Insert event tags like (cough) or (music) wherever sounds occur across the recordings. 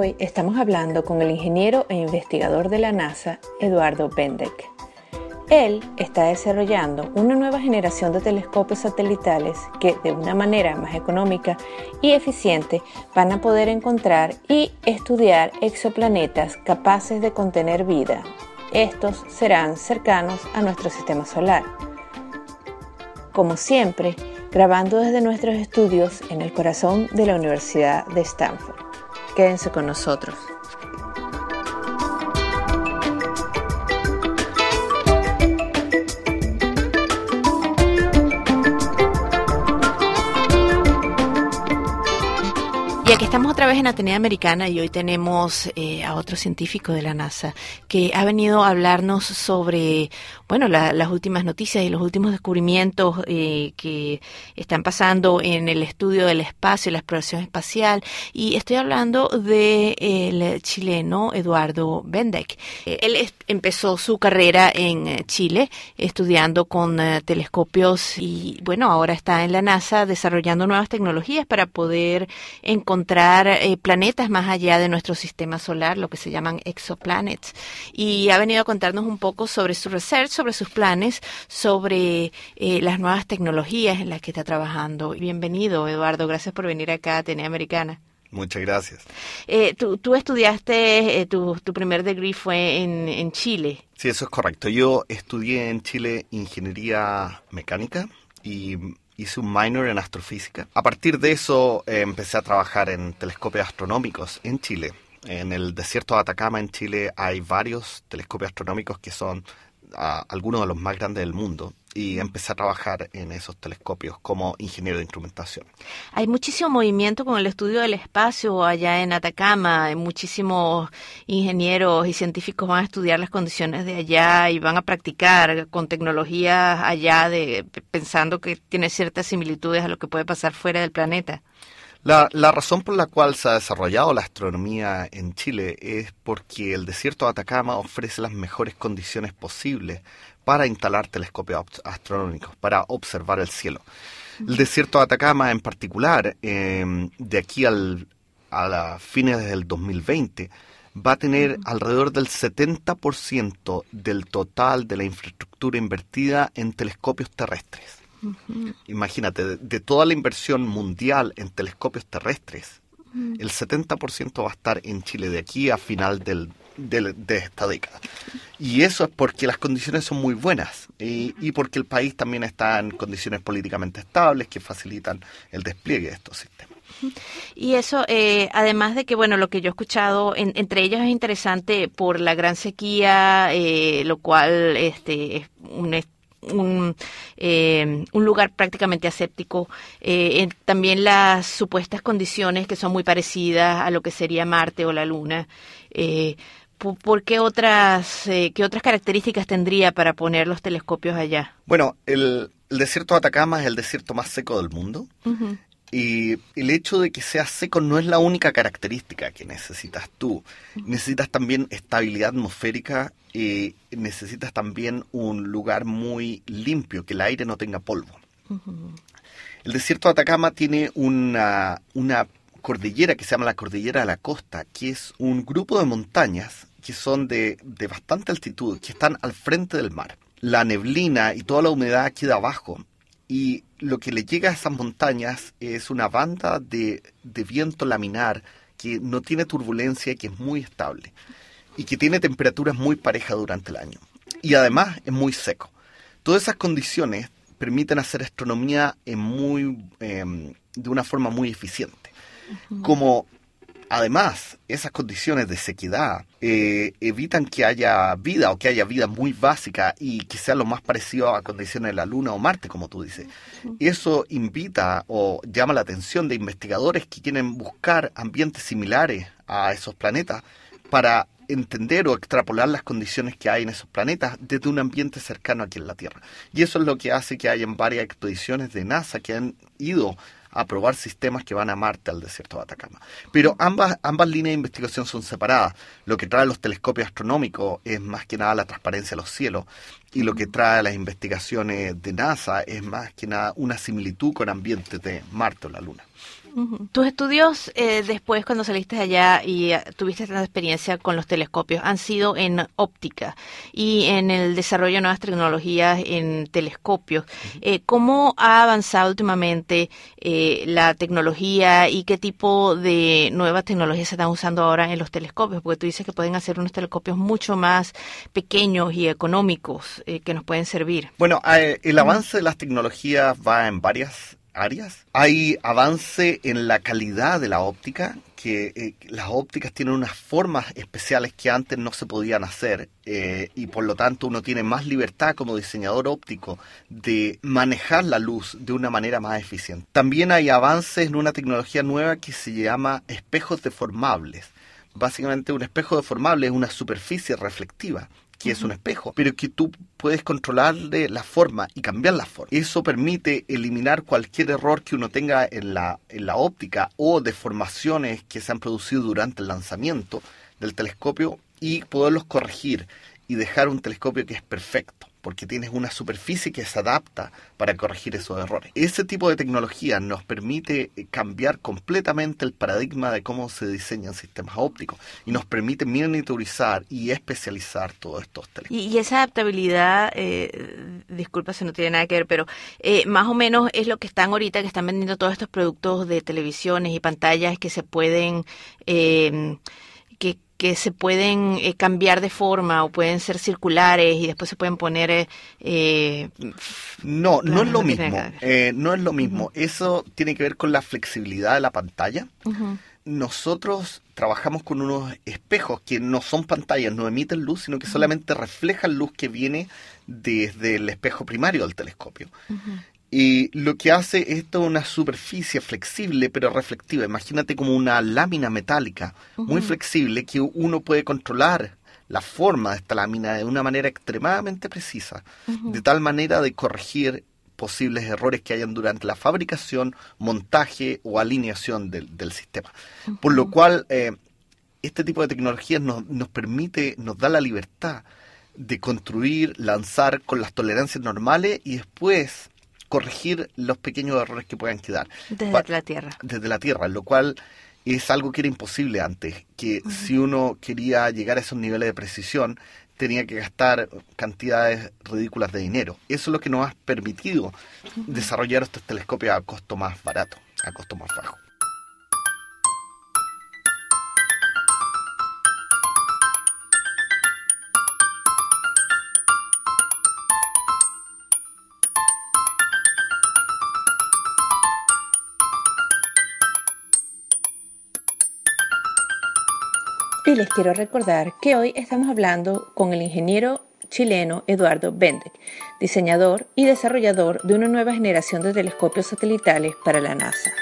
Hoy estamos hablando con el ingeniero e investigador de la NASA, Eduardo Bendek. Él está desarrollando una nueva generación de telescopios satelitales que de una manera más económica y eficiente van a poder encontrar y estudiar exoplanetas capaces de contener vida. Estos serán cercanos a nuestro sistema solar. Como siempre, grabando desde nuestros estudios en el corazón de la Universidad de Stanford. Quédense con nosotros. Y aquí estamos otra vez en Atenea Americana y hoy tenemos eh, a otro científico de la NASA que ha venido a hablarnos sobre, bueno, la- las últimas noticias y los últimos descubrimientos eh, que están pasando en el estudio del espacio y la exploración espacial. Y estoy hablando del chileno Eduardo Bendek. Eh, él empezó su carrera en Chile estudiando con telescopios y, bueno, ahora está en la NASA desarrollando nuevas tecnologías para poder encontrar eh, planetas más allá de nuestro sistema solar, lo que se llaman exoplanets. Y ha venido a contarnos un poco sobre su research, sobre sus planes, sobre eh, las nuevas tecnologías en las que está trabajando. Bienvenido, Eduardo. Gracias por venir acá a Atenea Americana. Muchas gracias. Eh, tú, tú estudiaste, eh, tu, tu primer degree fue en, en Chile. Sí, eso es correcto. Yo estudié en Chile ingeniería mecánica y hice un minor en astrofísica. A partir de eso eh, empecé a trabajar en telescopios astronómicos en Chile. En el desierto de Atacama, en Chile, hay varios telescopios astronómicos que son ah, algunos de los más grandes del mundo. Y empecé a trabajar en esos telescopios como ingeniero de instrumentación. Hay muchísimo movimiento con el estudio del espacio allá en Atacama. Hay muchísimos ingenieros y científicos van a estudiar las condiciones de allá y van a practicar con tecnologías allá de pensando que tiene ciertas similitudes a lo que puede pasar fuera del planeta. La, la razón por la cual se ha desarrollado la astronomía en Chile es porque el desierto de Atacama ofrece las mejores condiciones posibles para instalar telescopios ast- astronómicos, para observar el cielo. El desierto de Atacama en particular, eh, de aquí al, a la fines del 2020, va a tener alrededor del 70% del total de la infraestructura invertida en telescopios terrestres. Imagínate, de, de toda la inversión mundial en telescopios terrestres, el 70% va a estar en Chile de aquí a final del, del- de esta década. Y eso es porque las condiciones son muy buenas y, porque el país también está en condiciones políticamente estables que facilitan el despliegue de estos sistemas. Y eso, eh, además de que, bueno, lo que yo he escuchado, en- entre ellas es interesante por la gran sequía, eh, lo cual este, es un, un, eh, un lugar prácticamente aséptico. Eh, en- también las supuestas condiciones que son muy parecidas a lo que sería Marte o la Luna. ¿Por, qué otras, eh, qué otras características tendría para poner los telescopios allá? Bueno, el, el desierto de Atacama es el desierto más seco del mundo. Y el hecho de que sea seco no es la única característica que necesitas tú. Necesitas también estabilidad atmosférica y necesitas también un lugar muy limpio, que el aire no tenga polvo. El desierto de Atacama tiene una, una cordillera que se llama la Cordillera de la Costa, que es un grupo de montañas que son de, de bastante altitud, que están al frente del mar. La neblina y toda la humedad queda abajo y lo que le llega a esas montañas es una banda de, de viento laminar que no tiene turbulencia, que es muy estable y que tiene temperaturas muy parejas durante el año. Y además es muy seco. Todas esas condiciones permiten hacer astronomía en muy, em, de una forma muy eficiente. Como Además, esas condiciones de sequedad eh, evitan que haya vida o que haya vida muy básica y que sea lo más parecido a condiciones de la Luna o Marte, como tú dices. Eso invita o llama la atención de investigadores que quieren buscar ambientes similares a esos planetas para entender o extrapolar las condiciones que hay en esos planetas desde un ambiente cercano aquí en la Tierra. Y eso es lo que hace que hayan varias expediciones de NASA que han ido a probar sistemas que van a Marte al desierto de Atacama. Pero ambas, ambas líneas de investigación son separadas. Lo que trae los telescopios astronómicos es más que nada la transparencia de los cielos y lo que trae las investigaciones de NASA es más que nada una similitud con ambientes de Marte o la Luna. Tus estudios eh, después cuando saliste allá y eh, tuviste tanta experiencia con los telescopios han sido en óptica y en el desarrollo de nuevas tecnologías en telescopios. Eh, ¿Cómo ha avanzado últimamente la tecnología y qué tipo de nuevas tecnologías se están usando ahora en los telescopios? Porque tú dices que pueden hacer unos telescopios mucho más pequeños y económicos que nos pueden servir. Bueno, el avance de las tecnologías va en varias Hay avance en la calidad de la óptica, que eh, las ópticas tienen unas formas especiales que antes no se podían hacer eh, y por lo tanto uno tiene más libertad como diseñador óptico de manejar la luz de una manera más eficiente. También hay avances en una tecnología nueva que se llama espejos deformables. Básicamente un espejo deformable es una superficie reflectiva que es un espejo, pero que tú puedes controlarle la forma y cambiar la forma. Eso permite eliminar cualquier error que uno tenga en la, en la óptica o deformaciones que se han producido durante el lanzamiento del telescopio y poderlos corregir y dejar un telescopio que es perfecto porque tienes una superficie que se adapta para corregir esos errores. Ese tipo de tecnología nos permite eh, cambiar completamente el paradigma de cómo se diseñan sistemas ópticos y nos permite monitorizar y especializar todos estos telescopios. Y, esa adaptabilidad, eh, disculpa si no tiene nada que ver, pero eh, más o menos es lo que están ahorita, que están vendiendo todos estos productos de televisiones y pantallas que se pueden... Eh, que que se pueden eh, cambiar de forma o pueden ser circulares y después se pueden poner... Eh, eh no, no es lo mismo. Eh, no es lo mismo. Eso tiene que ver con la flexibilidad de la pantalla. Nosotros trabajamos con unos espejos que no son pantallas, no emiten luz, sino que solamente reflejan luz que viene desde el espejo primario del telescopio. Y lo que hace esto una superficie flexible pero reflectiva. Imagínate como una lámina metálica muy flexible que uno puede controlar la forma de esta lámina de una manera extremadamente precisa, de tal manera de corregir posibles errores que hayan durante la fabricación, montaje o alineación del, sistema. Por lo cual, eh, este tipo de tecnologías nos, nos permite, nos da la libertad de construir, lanzar con las tolerancias normales y después corregir los pequeños errores que puedan quedar. Desde la Tierra. Desde la Tierra, lo cual es algo que era imposible antes, que si uno quería llegar a esos niveles de precisión, tenía que gastar cantidades ridículas de dinero. Eso es lo que nos ha permitido desarrollar estos telescopios a costo más barato, a costo más bajo. Y les quiero recordar que hoy estamos hablando con el ingeniero chileno Eduardo Bendek, diseñador y desarrollador de una nueva generación de telescopios satelitales para la NASA.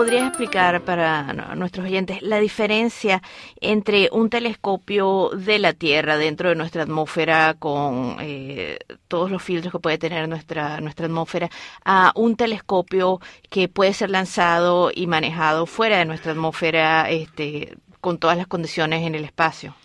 Podrías explicar para nuestros oyentes la diferencia entre un telescopio de la Tierra dentro de nuestra atmósfera con eh, todos los filtros que puede tener nuestra, nuestra atmósfera a un telescopio que puede ser lanzado y manejado fuera de nuestra atmósfera este, con todas las condiciones en el espacio?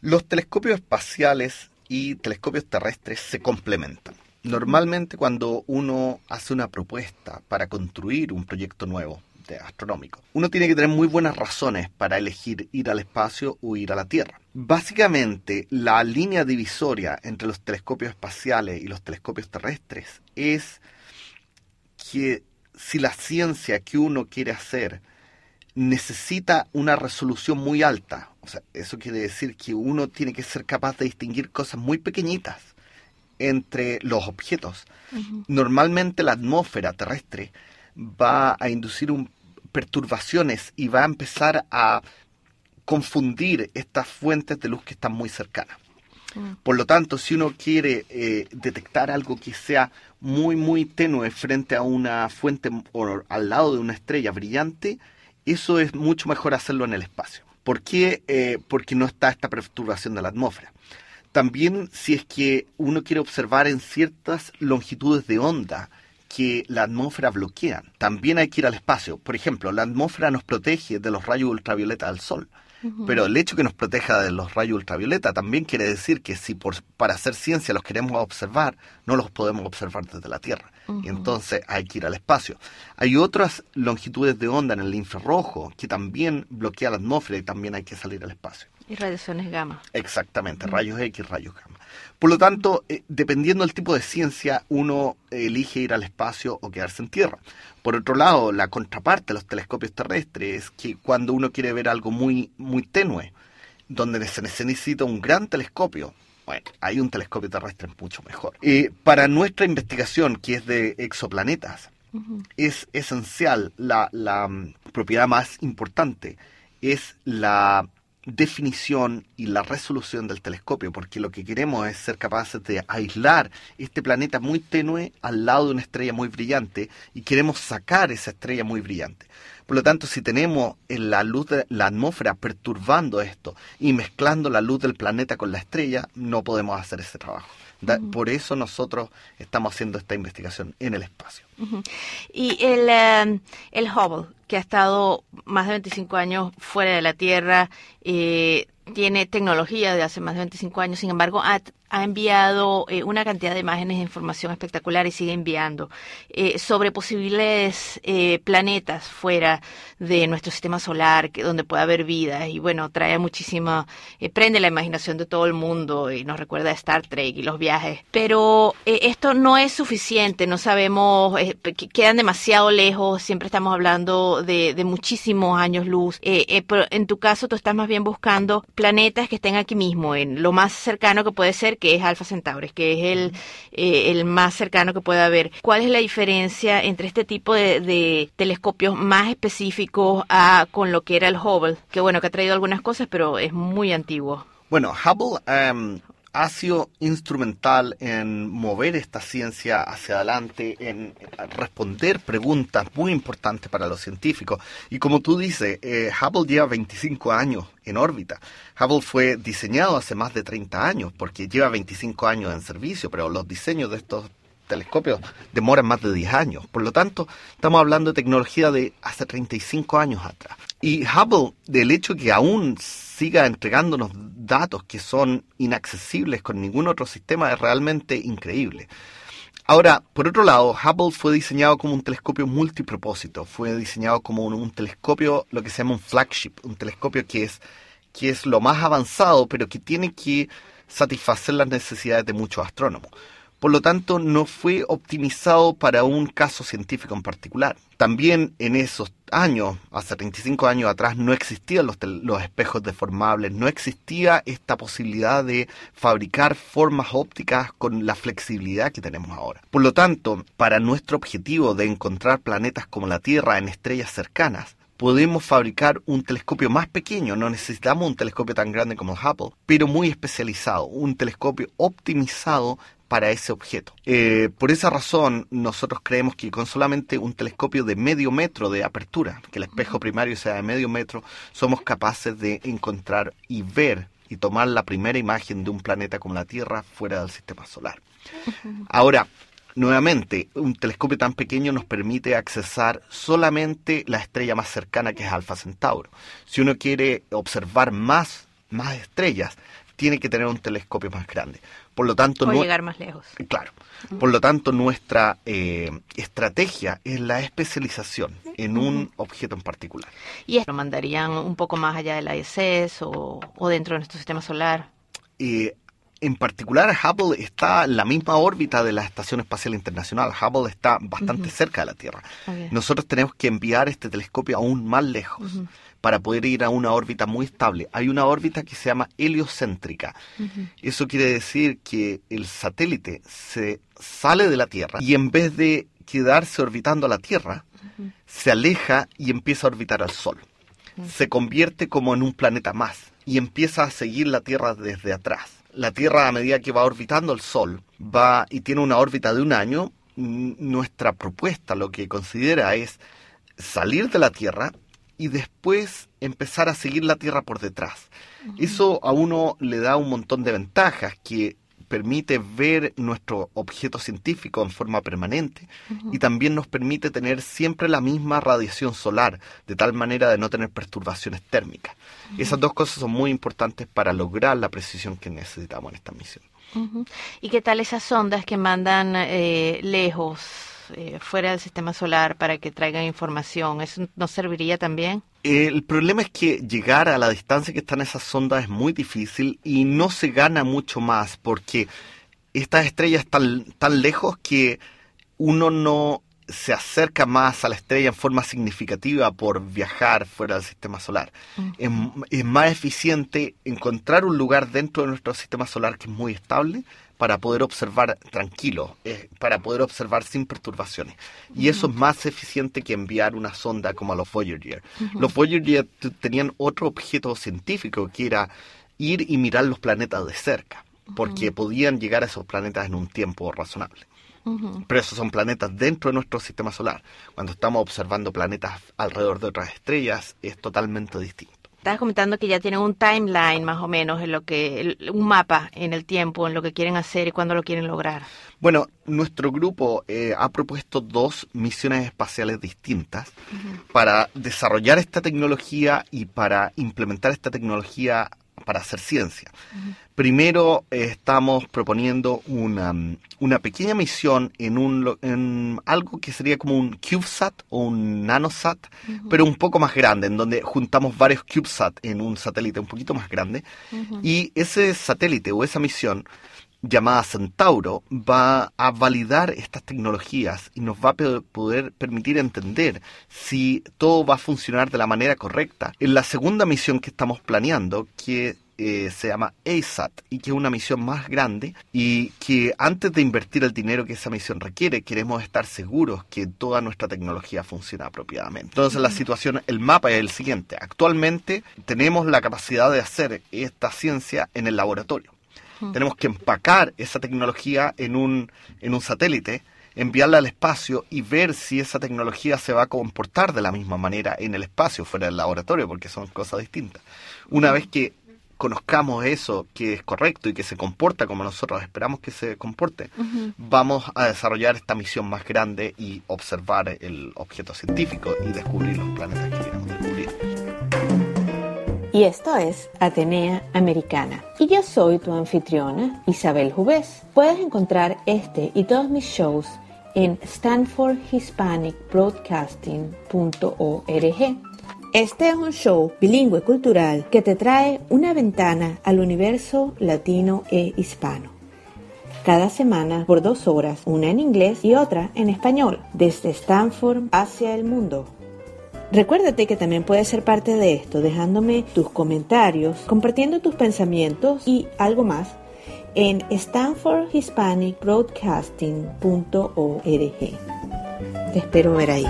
Los telescopios espaciales y telescopios terrestres se complementan. Normalmente cuando uno hace una propuesta para construir un proyecto nuevo, astronómico. Uno tiene que tener muy buenas razones para elegir ir al espacio o ir a la Tierra. Básicamente, la línea divisoria entre los telescopios espaciales y los telescopios terrestres es que si la ciencia que uno quiere hacer necesita una resolución muy alta. O sea, eso quiere decir que uno tiene que ser capaz de distinguir cosas muy pequeñitas entre los objetos. Normalmente la atmósfera terrestre va a inducir perturbaciones y va a empezar a confundir estas fuentes de luz que están muy cercanas. Mm. Por lo tanto, si uno quiere eh, detectar algo que sea muy, muy tenue frente a una fuente o al lado de una estrella brillante, eso es mucho mejor hacerlo en el espacio. ¿Por qué? Eh, porque no está esta perturbación de la atmósfera. También si es que uno quiere observar en ciertas longitudes de onda que la atmósfera bloquea, también hay que ir al espacio. Por ejemplo, la atmósfera nos protege de los rayos ultravioleta del Sol. Pero el hecho que nos proteja de los rayos ultravioleta también quiere decir que si por, para hacer ciencia los queremos observar, no los podemos observar desde la Tierra. Y entonces hay que ir al espacio. Hay otras longitudes de onda en el infrarrojo que también bloquea la atmósfera y también hay que salir al espacio. Y radiaciones gamma. Exactamente, rayos X, rayos gamma. Por lo tanto, eh, dependiendo del tipo de ciencia, uno elige ir al espacio o quedarse en tierra. Por otro lado, la contraparte de los telescopios terrestres es que cuando uno quiere ver algo muy, muy tenue, donde se necesita un gran telescopio, bueno, hay un telescopio terrestre mucho mejor. Eh, para nuestra investigación, que es de exoplanetas, es esencial, la, la mm, propiedad más importante es la definición y la resolución del telescopio, porque lo que queremos es ser capaces de aislar este planeta muy tenue al lado de una estrella muy brillante y queremos sacar esa estrella muy brillante. Por lo tanto, si tenemos la luz de la atmósfera perturbando esto y mezclando la luz del planeta con la estrella, no podemos hacer ese trabajo. Por eso nosotros estamos haciendo esta investigación en el espacio. Y el, eh, el Hubble, que ha estado más de 25 años fuera de la Tierra, eh, tiene tecnología de hace más de 25 años, sin embargo, ha, enviado eh, una cantidad de imágenes e información espectacular y sigue enviando eh, sobre posibles eh, planetas fuera de nuestro sistema solar, que, donde pueda haber vida. Y bueno, trae muchísima, prende la imaginación de todo el mundo y nos recuerda a Star Trek y los viajes. Pero esto no es suficiente, no sabemos, quedan demasiado lejos, siempre estamos hablando de, de muchísimos años luz. pero en tu caso, tú estás más bien buscando planetas que estén aquí mismo, en lo más cercano que puede ser, que es Alpha Centauri, que es el, eh, el más cercano que puede haber. ¿Cuál es la diferencia entre este tipo de, telescopios más específicos a, con lo que era el Hubble? Que bueno, que ha traído algunas cosas, pero es muy antiguo. Bueno, Hubble em, ha sido instrumental en mover esta ciencia hacia adelante, en responder preguntas muy importantes para los científicos. Y como tú dices, eh, Hubble lleva 25 años en órbita. Hubble fue diseñado hace más de 30 años, porque lleva 25 años en servicio, pero los diseños de estos telescopios demoran más de 10 años. Por lo tanto, estamos hablando de tecnología de hace 35 años atrás. Y Hubble, del hecho que aún siga entregándonos datos que son inaccesibles con ningún otro sistema, es realmente increíble. Ahora, por otro lado, Hubble fue diseñado como un telescopio multipropósito, fue diseñado como un, telescopio, lo que se llama un flagship, un telescopio que es, que es lo más avanzado, pero que tiene que satisfacer las necesidades de muchos astrónomos por lo tanto no fue optimizado para un caso científico en particular. También en esos años, hace 35 años atrás, no existían los, espejos deformables, no existía esta posibilidad de fabricar formas ópticas con la flexibilidad que tenemos ahora. Por lo tanto, para nuestro objetivo de encontrar planetas como la Tierra en estrellas cercanas, podemos fabricar un telescopio más pequeño, no necesitamos un telescopio tan grande como Hubble, pero muy especializado, un telescopio optimizado para ese objeto. Eh, por esa razón, nosotros creemos que con solamente un telescopio de medio metro de apertura, que el espejo primario sea de medio metro, somos capaces de encontrar y ver y tomar la primera imagen de un planeta como la Tierra fuera del sistema solar. Ahora, nuevamente, un telescopio tan pequeño nos permite accesar solamente la estrella más cercana que es Alfa Centauro. Si uno quiere observar más, más estrellas, tiene que tener un telescopio más grande. Por lo tanto, no llegar más lejos. Claro. Por lo tanto, nuestra eh, estrategia es la especialización en un objeto en particular. ¿Y esto lo mandarían un poco más allá de la ISS o, dentro de nuestro sistema solar? Eh, en particular, Hubble está en la misma órbita de la Estación Espacial Internacional. Hubble está bastante cerca de la Tierra. Nosotros tenemos que enviar este telescopio aún más lejos para poder ir a una órbita muy estable. Hay una órbita que se llama heliocéntrica. Eso quiere decir que el satélite se sale de la Tierra y en vez de quedarse orbitando a la Tierra, se aleja y empieza a orbitar al Sol. Se convierte como en un planeta más y empieza a seguir la Tierra desde atrás. La Tierra a medida que va orbitando el Sol va y tiene una órbita de un año, nuestra propuesta lo que considera es salir de la Tierra y después empezar a seguir la Tierra por detrás. Eso a uno le da un montón de ventajas que permite ver nuestro objeto científico en forma permanente y también nos permite tener siempre la misma radiación solar, de tal manera de no tener perturbaciones térmicas. Esas dos cosas son muy importantes para lograr la precisión que necesitamos en esta misión. ¿Y qué tal esas ondas que mandan eh, lejos? Eh, fuera del sistema solar para que traigan información. ¿Eso no serviría también? El problema es que llegar a la distancia que están esas sondas es muy difícil y no se gana mucho más porque estas estrellas están tan lejos que uno no se acerca más a la estrella en forma significativa por viajar fuera del sistema solar. es, más eficiente encontrar un lugar dentro de nuestro sistema solar que es muy estable para poder observar tranquilo, eh, para poder observar sin perturbaciones. Y eso es más eficiente que enviar una sonda como a los Voyager. Los Voyager tenían otro objeto científico que era ir y mirar los planetas de cerca, porque podían llegar a esos planetas en un tiempo razonable. Pero esos son planetas dentro de nuestro sistema solar. Cuando estamos observando planetas alrededor de otras estrellas, es totalmente distinto. Estabas comentando que ya tienen un timeline más o menos en lo que un mapa en el tiempo en lo que quieren hacer y cuándo lo quieren lograr. Bueno, nuestro grupo eh, ha propuesto dos misiones espaciales distintas para desarrollar esta tecnología y para implementar esta tecnología para hacer ciencia. Primero eh, estamos proponiendo una, una, pequeña misión en, un, en algo que sería como un CubeSat o un NanoSat, pero un poco más grande, en donde juntamos varios CubeSat en un satélite un poquito más grande. Y ese satélite o esa misión llamada Centauro va a validar estas tecnologías y nos va a poder permitir entender si todo va a funcionar de la manera correcta. En la segunda misión que estamos planeando, que eh, se llama ASAT y que es una misión más grande y que antes de invertir el dinero que esa misión requiere, queremos estar seguros que toda nuestra tecnología funciona apropiadamente. Entonces la situación, el mapa es el siguiente. Actualmente tenemos la capacidad de hacer esta ciencia en el laboratorio. Tenemos que empacar esa tecnología en un, en un satélite, enviarla al espacio y ver si esa tecnología se va a comportar de la misma manera en el espacio, fuera del laboratorio, porque son cosas distintas. Una vez que conozcamos eso que es correcto y que se comporta como nosotros esperamos que se comporte, vamos a desarrollar esta misión más grande y observar el objeto científico y descubrir los planetas que queremos descubrir. Y esto es Atenea Americana. Y yo soy tu anfitriona, Isabel Jubés. Puedes encontrar este y todos mis shows en stanfordhispanicbroadcasting.org. Este es un show bilingüe cultural que te trae una ventana al universo latino e hispano. Cada semana por dos horas, una en inglés y otra en español, desde Stanford hacia el mundo. Recuérdate que también puedes ser parte de esto dejándome tus comentarios, compartiendo tus pensamientos y algo más en stanfordhispanicbroadcasting.org. Te espero ver ahí.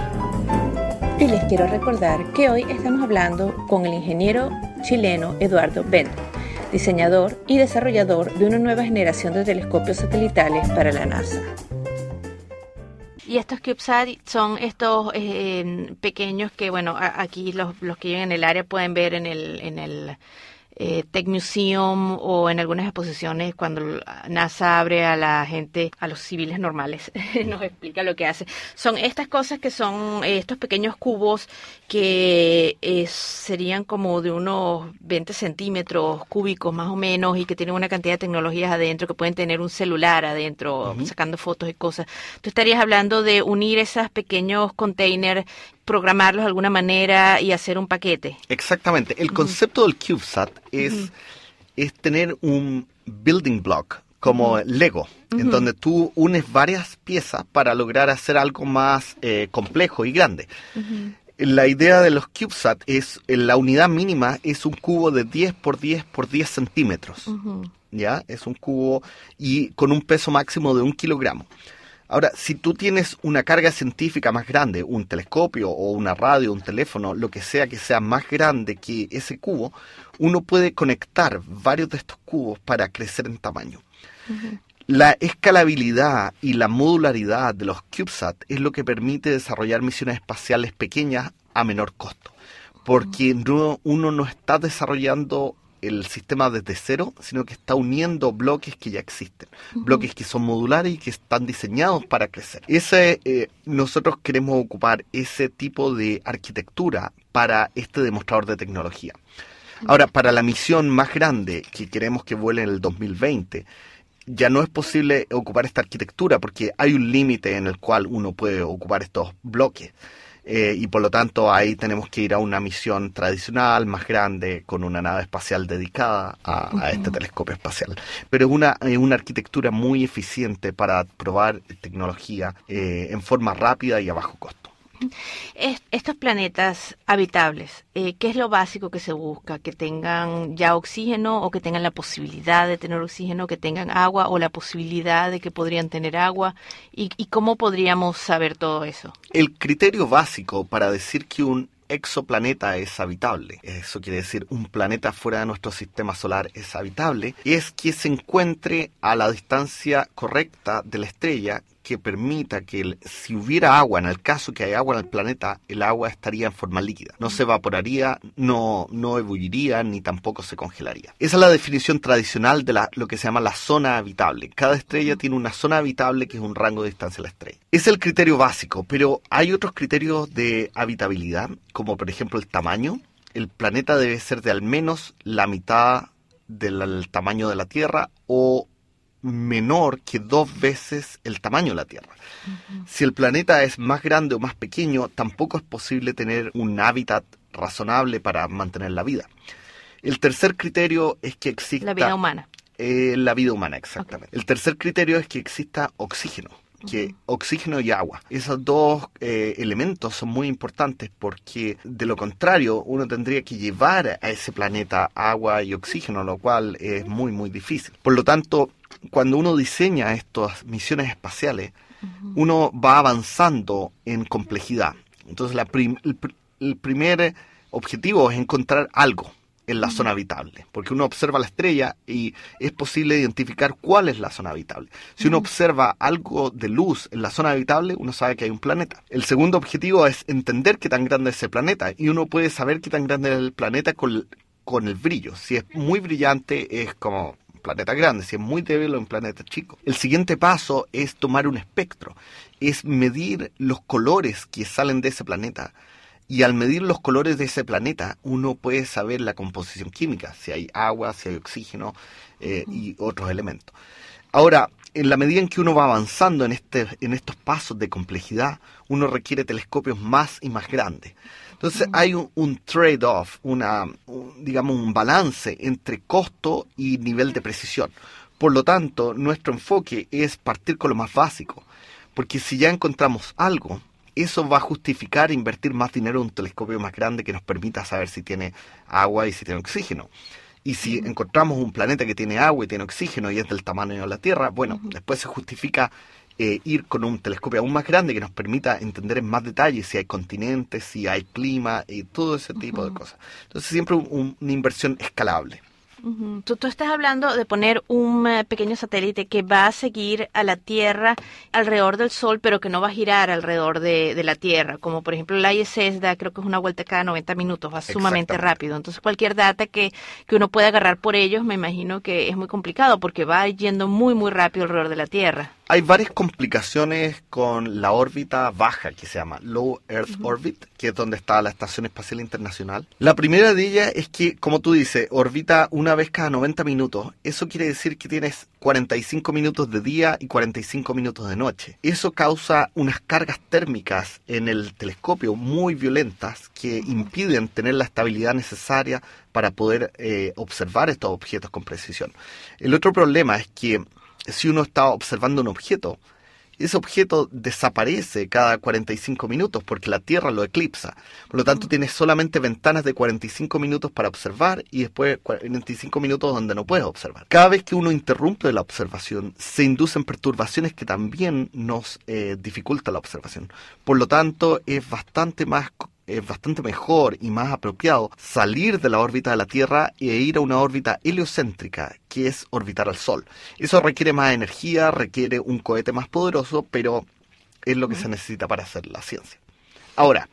Y les quiero recordar que hoy estamos hablando con el ingeniero chileno Eduardo Bent, diseñador y desarrollador de una nueva generación de telescopios satelitales para la NASA. Y estos CubeSat son estos eh, pequeños que, bueno, aquí los, los que viven en el área pueden ver en el, en el eh, Tech Museum o en algunas exposiciones cuando NASA abre a la gente, a los civiles normales, (laughs) nos explica lo que hace. Son estas cosas que son eh, estos pequeños cubos que eh, serían como de unos 20 centímetros cúbicos más o menos y que tienen una cantidad de tecnologías adentro, que pueden tener un celular adentro, sacando fotos y cosas. Tú estarías hablando de unir esos pequeños containers programarlos de alguna manera y hacer un paquete. Exactamente. El concepto del CubeSat es, es tener un, building block, como Lego, en donde tú unes varias piezas para lograr hacer algo más eh, complejo y grande. La idea de los CubeSat es, la unidad mínima es un cubo de 10 por 10 por 10 centímetros. ¿Ya? Es un cubo y con un peso máximo de un kilogramo. Ahora, si tú tienes una carga científica más grande, un telescopio o una radio, un teléfono, lo que sea que sea más grande que ese cubo, uno puede conectar varios de estos cubos para crecer en tamaño. La escalabilidad y la modularidad de los CubeSat es lo que permite desarrollar misiones espaciales pequeñas a menor costo, porque uno no está desarrollando el sistema desde cero, sino que está uniendo bloques que ya existen, bloques que son modulares y que están diseñados para crecer. Ese, eh, nosotros queremos ocupar ese tipo de arquitectura para este demostrador de tecnología. Ahora, para la misión más grande que queremos que vuele en el 2020, ya no es posible ocupar esta arquitectura porque hay un límite en el cual uno puede ocupar estos bloques. Eh, y por lo tanto ahí tenemos que ir a una misión tradicional, más grande, con una nave espacial dedicada a, este telescopio espacial. Pero es una, una arquitectura muy eficiente para probar tecnología eh, en forma rápida y a bajo costo estos planetas habitables, eh, ¿qué es lo básico que se busca? ¿Que tengan ya oxígeno o que tengan la posibilidad de tener oxígeno, que tengan agua o la posibilidad de que podrían tener agua? ¿Y, y cómo podríamos saber todo eso? El criterio básico para decir que un exoplaneta es habitable, eso quiere decir un planeta fuera de nuestro sistema solar es habitable, es que se encuentre a la distancia correcta de la estrella que permita que si hubiera agua, en el caso que hay agua en el planeta, el agua estaría en forma líquida. No se evaporaría, no, no ebulliría, ni tampoco se congelaría. Esa es la definición tradicional de lo que se llama la zona habitable. Cada estrella tiene una zona habitable que es un rango de distancia a la estrella. Es el criterio básico, pero hay otros criterios de habitabilidad, como por ejemplo el tamaño. El planeta debe ser de al menos la mitad del tamaño de la Tierra o menor que dos veces el tamaño de la Tierra. Si el planeta es más grande o más pequeño, tampoco es posible tener un hábitat razonable para mantener la vida. El tercer criterio es que exista... La vida humana. Eh, la vida humana, exactamente. El tercer criterio es que exista oxígeno que oxígeno y agua. Esos dos eh, elementos son muy importantes porque de lo contrario uno tendría que llevar a ese planeta agua y oxígeno, lo cual es muy muy difícil. Por lo tanto, cuando uno diseña estas misiones espaciales, uno va avanzando en complejidad. Entonces, el, primer objetivo es encontrar algo en la zona habitable, porque uno observa la estrella y es posible identificar cuál es la zona habitable. Si uno observa algo de luz en la zona habitable, uno sabe que hay un planeta. El segundo objetivo es entender qué tan grande es ese planeta y uno puede saber qué tan grande es el planeta con, con el brillo. Si es muy brillante, es como planeta grande, si es muy débil o un planeta chico. El siguiente paso es tomar un espectro, es medir los colores que salen de ese planeta. Y al medir los colores de ese planeta, uno puede saber la composición química, si hay agua, si hay oxígeno eh, y otros elementos. Ahora, en la medida en que uno va avanzando en, este, en estos pasos de complejidad, uno requiere telescopios más y más grandes. Entonces hay un, trade-off, una, digamos, un balance entre costo y nivel de precisión. Por lo tanto, nuestro enfoque es partir con lo más básico, porque si ya encontramos algo, eso va a justificar invertir más dinero en un telescopio más grande que nos permita saber si tiene agua y si tiene oxígeno. Y si encontramos un planeta que tiene agua y tiene oxígeno y es del tamaño de la Tierra, bueno, después se justifica eh, ir con un telescopio aún más grande que nos permita entender en más detalle si hay continentes, si hay clima y todo ese tipo de cosas. Entonces siempre una inversión escalable. tú, estás hablando de poner un eh, pequeño satélite que va a seguir a la Tierra alrededor del Sol, pero que no va a girar alrededor de, la Tierra, como por ejemplo la ISS da, creo que es una vuelta cada 90 minutos, va sumamente rápido. Entonces cualquier data que, que uno pueda agarrar por ellos, me imagino que es muy complicado porque va yendo muy, muy rápido alrededor de la Tierra. Hay varias complicaciones con la órbita baja, que se llama Low Earth Orbit, que es donde está la Estación Espacial Internacional. La primera de ellas es que, como tú dices, orbita una vez cada 90 minutos. Eso quiere decir que tienes 45 minutos de día y 45 minutos de noche. Eso causa unas cargas térmicas en el telescopio muy violentas que impiden tener la estabilidad necesaria para poder eh, observar estos objetos con precisión. El otro problema es que si uno está observando un objeto, ese objeto desaparece cada 45 minutos porque la Tierra lo eclipsa. Por lo tanto, tienes solamente ventanas de 45 minutos para observar y después 45 minutos donde no puedes observar. Cada vez que uno interrumpe la observación, se inducen perturbaciones que también nos eh, dificultan la observación. Por lo tanto, es bastante más es bastante mejor y más apropiado salir de la órbita de la Tierra e ir a una órbita heliocéntrica, que es orbitar al Sol. Eso requiere más energía, requiere un cohete más poderoso, pero es lo que se necesita para hacer la ciencia. Ahora,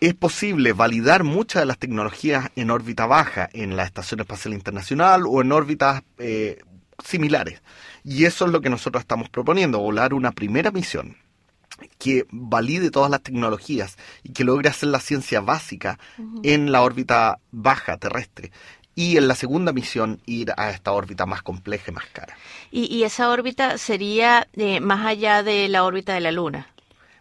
es posible validar muchas de las tecnologías en órbita baja en la Estación Espacial Internacional o en órbitas eh, similares. Y eso es lo que nosotros estamos proponiendo, volar una primera misión que valide todas las tecnologías y que logre hacer la ciencia básica en la órbita baja terrestre. Y en la segunda misión ir a esta órbita más compleja y más cara. ¿Y, esa órbita sería eh, más allá de la órbita de la Luna?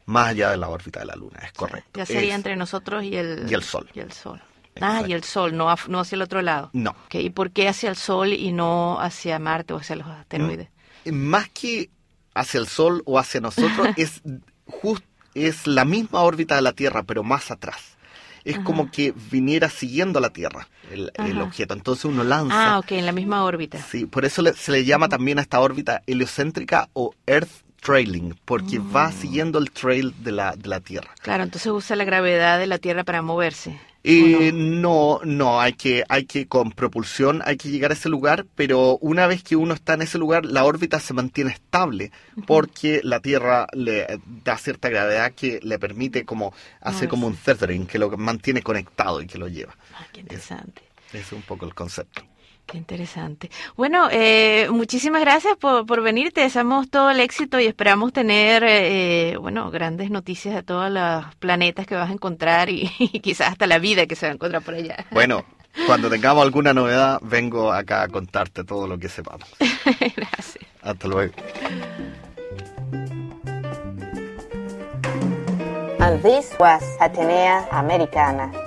Más allá de la órbita de la Luna, es correcto. Ya sería entre nosotros y el, y el Sol. Y el Sol. Ah, y el Sol, no, no hacia el otro lado. No. ¿Y por qué hacia el Sol y no hacia Marte o hacia los asteroides? Más que hacia el Sol o hacia nosotros, (laughs) es, es la misma órbita de la Tierra, pero más atrás. Es como que viniera siguiendo la Tierra el, objeto. Entonces uno lanza. Ah, ok, en la misma órbita. Sí, por eso se le llama también a esta órbita heliocéntrica o Earth trailing, porque va mm. siguiendo el trail de la, de la Tierra. Claro, entonces usa la gravedad de la Tierra para moverse. Eh, no? no, hay que, hay que con propulsión hay que llegar a ese lugar, pero una vez que uno está en ese lugar, la órbita se mantiene estable porque la Tierra le da cierta gravedad que le permite como hacer como un tethering, que lo mantiene conectado y que lo lleva. Ah, qué interesante. es un poco el concepto. Qué interesante. Bueno, eh, muchísimas gracias por, por venir. Te deseamos todo el éxito y esperamos tener, eh, bueno, grandes noticias de todos los planetas que vas a encontrar (laughs) y, quizás hasta la vida que se va a encontrar por allá. Bueno, (laughs) cuando tengamos alguna novedad, vengo acá a contarte todo lo que sepamos. (laughs) gracias. Hasta luego. And this was Atenea Americana.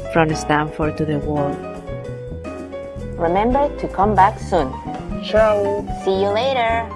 From Stanford to the world. Remember to come back soon. Ciao. See you later.